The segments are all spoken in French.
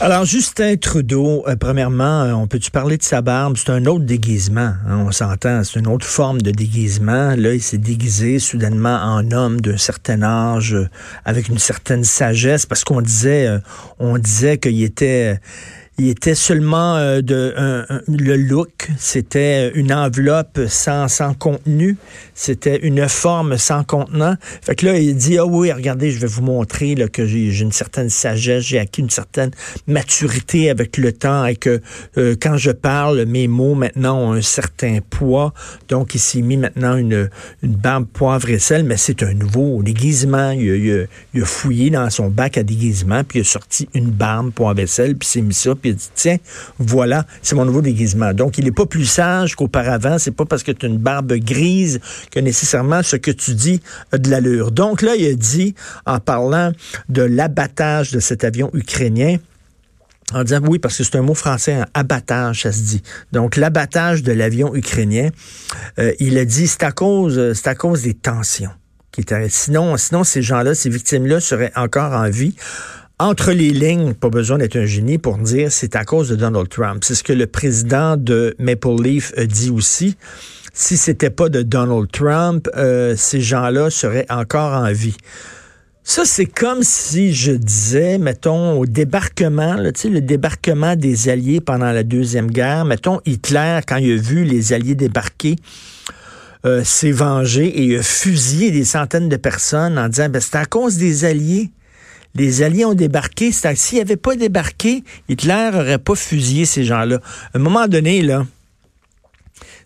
Alors, Justin Trudeau, euh, premièrement, euh, on peut-tu parler de sa barbe? C'est un autre déguisement, hein, on s'entend, c'est une autre forme de déguisement. Là, il s'est déguisé soudainement en homme d'un certain âge, euh, avec une certaine sagesse, parce qu'on disait, on disait qu'il était il était seulement euh, de le look, c'était une enveloppe sans, sans contenu, c'était une forme sans contenant. Fait que là, il dit ah oui, regardez, je vais vous montrer là, que j'ai une certaine sagesse, j'ai acquis une certaine maturité avec le temps et que euh, quand je parle, mes mots maintenant ont un certain poids. Donc, il s'est mis maintenant une, une barbe poivre et sel, mais c'est un nouveau déguisement. Il a, il, il a, fouillé dans son bac à déguisement, puis il a sorti une barbe poivre et sel, puis s'est mis ça puis il dit, tiens, voilà, c'est mon nouveau déguisement. Donc, il n'est pas plus sage qu'auparavant. C'est pas parce que tu as une barbe grise que nécessairement ce que tu dis a de l'allure. Donc là, il a dit, en parlant de l'abattage de cet avion ukrainien, en disant oui, parce que c'est un mot français, un abattage, ça se dit. Donc, l'abattage de l'avion ukrainien, euh, il a dit c'est à cause, c'est à cause des tensions. Qui sinon, sinon, ces gens-là, ces victimes-là seraient encore en vie entre les lignes, pas besoin d'être un génie pour dire c'est à cause de Donald Trump. C'est ce que le président de Maple Leaf a dit aussi. Si c'était pas de Donald Trump, euh, ces gens-là seraient encore en vie. Ça, c'est comme si je disais, mettons, au débarquement, là, le débarquement des Alliés pendant la Deuxième Guerre, mettons, Hitler, quand il a vu les Alliés débarquer, euh, s'est vengé et il a fusillé des centaines de personnes en disant, ben, c'est à cause des Alliés les Alliés ont débarqué. S'il avait pas débarqué, Hitler aurait pas fusillé ces gens-là. À un moment donné, là,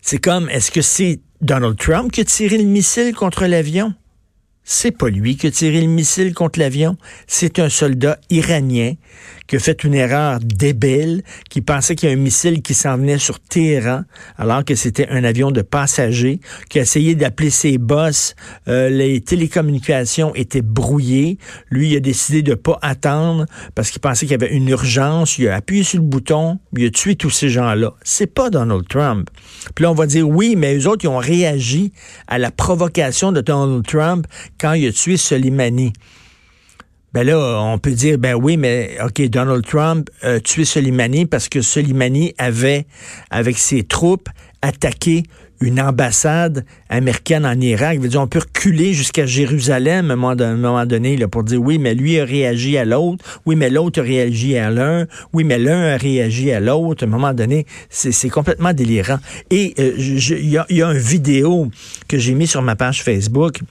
c'est comme, est-ce que c'est Donald Trump qui a tiré le missile contre l'avion? C'est pas lui qui a tiré le missile contre l'avion, c'est un soldat iranien qui a fait une erreur débile, qui pensait qu'il y a un missile qui s'en venait sur Téhéran, alors que c'était un avion de passagers, qui a essayé d'appeler ses boss. Euh, les télécommunications étaient brouillées. Lui, il a décidé de pas attendre parce qu'il pensait qu'il y avait une urgence. Il a appuyé sur le bouton, il a tué tous ces gens-là. C'est pas Donald Trump. Puis là, on va dire oui, mais eux autres, ils ont réagi à la provocation de Donald Trump quand il a tué Soleimani. Ben là, on peut dire, ben oui, mais OK, Donald Trump a tué Soleimani parce que Soleimani avait, avec ses troupes, attaqué une ambassade américaine en Irak. Dire, on peut reculer jusqu'à Jérusalem à un moment donné là, pour dire oui, mais lui a réagi à l'autre, oui, mais l'autre a réagi à l'un, oui, mais l'un a réagi à l'autre. À un moment donné, c'est complètement délirant. Et euh, il y, a, une vidéo que j'ai mis sur ma page Facebook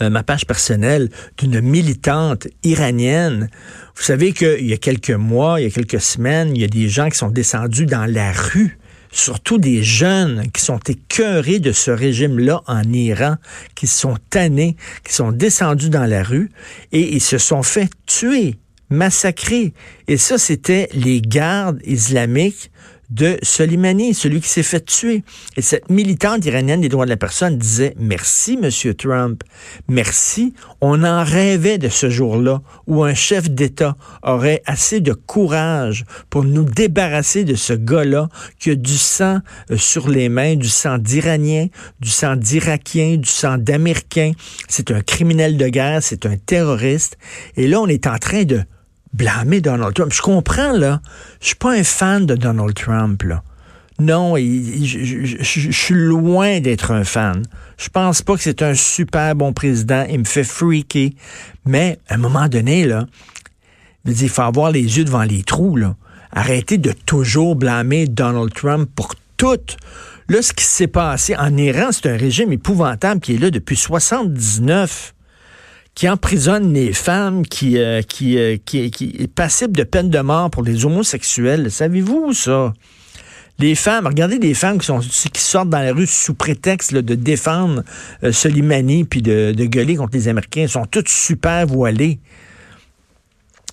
euh, ma page personnelle d'une militante iranienne. Vous savez qu'il y a quelques mois, il y a quelques semaines, il y a des gens qui sont descendus dans la rue surtout des jeunes qui sont écœurés de ce régime-là en Iran, qui sont tannés, qui sont descendus dans la rue et ils se sont fait tuer, massacrer. Et ça, c'était les gardes islamiques de Soleimani, celui qui s'est fait tuer. Et cette militante iranienne des droits de la personne disait Merci, Monsieur Trump. Merci. On en rêvait de ce jour-là où un chef d'État aurait assez de courage pour nous débarrasser de ce gars-là qui a du sang euh, sur les mains, du sang d'Iraniens, du sang d'Irakiens, du sang d'Américains. C'est un criminel de guerre, c'est un terroriste. Et là, on est en train de blâmer Donald Trump. Je comprends, là. Je suis pas un fan de Donald Trump, là. Non, je, suis loin d'être un fan. Je pense pas que c'est un super bon président. Il me fait freaker. Mais, à un moment donné, là, il faut avoir les yeux devant les trous, là. Arrêtez de toujours blâmer Donald Trump pour tout. Là, ce qui s'est passé en Iran, c'est un régime épouvantable qui est là depuis 79 qui emprisonne les femmes, qui, euh, qui, euh, qui, est passible de peine de mort pour les homosexuels. Savez-vous ça? Les femmes, regardez les femmes qui, sont, qui sortent dans la rue sous prétexte de défendre euh, Soleimani puis de, de gueuler contre les Américains. Elles sont toutes super voilées.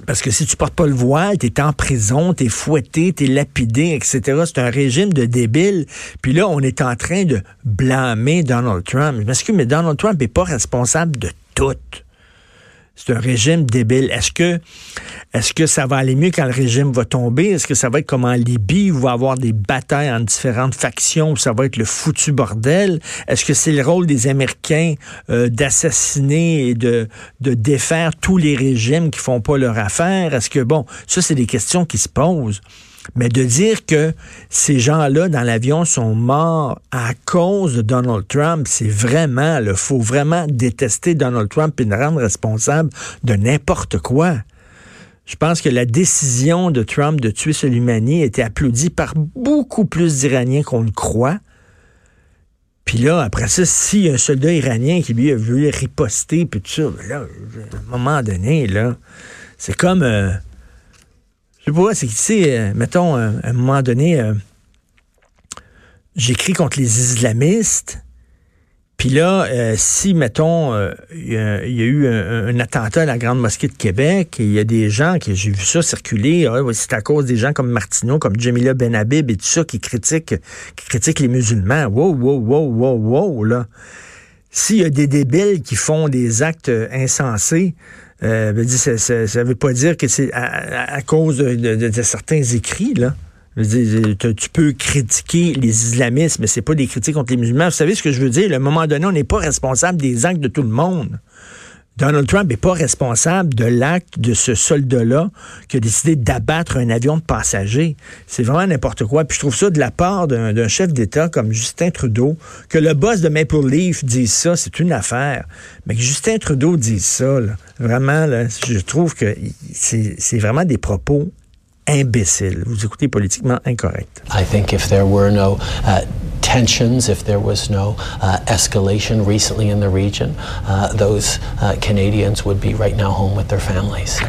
Parce que si tu portes pas le voile, tu es en prison, tu es fouetté, tu es lapidé, etc. C'est un régime de débiles. Puis là, on est en train de blâmer Donald Trump. Je m'excuse, mais Donald Trump n'est pas responsable de tout. C'est un régime débile. Est-ce que, est-ce que ça va aller mieux quand le régime va tomber? Est-ce que ça va être comme en Libye où il va y avoir des batailles entre différentes factions où ça va être le foutu bordel? Est-ce que c'est le rôle des Américains euh, d'assassiner et de, de défaire tous les régimes qui font pas leur affaire? Est-ce que, bon, ça, c'est des questions qui se posent. Mais de dire que ces gens-là dans l'avion sont morts à cause de Donald Trump, c'est vraiment, il faut vraiment détester Donald Trump et le rendre responsable de n'importe quoi. Je pense que la décision de Trump de tuer Soleimani été applaudie par beaucoup plus d'Iraniens qu'on le croit. Puis là, après ça, a un soldat iranien qui lui a voulu riposter, puis tout ça, ben là, à un moment donné, là, c'est comme... Euh, je sais pas, c'est que, tu sais, euh, mettons, euh, à un moment donné, euh, j'écris contre les islamistes. Puis là, si, mettons, il y, a eu un, attentat à la Grande Mosquée de Québec, et il y a des gens, qui j'ai vu ça circuler, ah c'est à cause des gens comme Martineau, comme Jamila Benhabib et tout ça, qui critiquent, qui critiquent les musulmans. Wow, wow, wow, wow, wow, là. S'il y a des débiles qui font des actes insensés, euh, ça ne veut pas dire que c'est à, cause de, certains écrits, là. tu peux critiquer les islamistes, mais c'est pas des critiques contre les musulmans. Vous savez ce que je veux dire? À un moment donné, on n'est pas responsable des actes de tout le monde. Donald Trump n'est pas responsable de l'acte de ce soldat-là qui a décidé d'abattre un avion de passagers. C'est vraiment n'importe quoi. Puis je trouve ça de la part d'un chef d'État comme Justin Trudeau, que le boss de Maple Leaf dise ça, c'est une affaire. Mais que Justin Trudeau dise ça, vraiment, je trouve que c'est vraiment des propos imbéciles. Vous écoutez politiquement incorrect. Uh, tensions, if there was no uh, escalation recently in the region, uh, those uh, Canadians would be right now home with their families.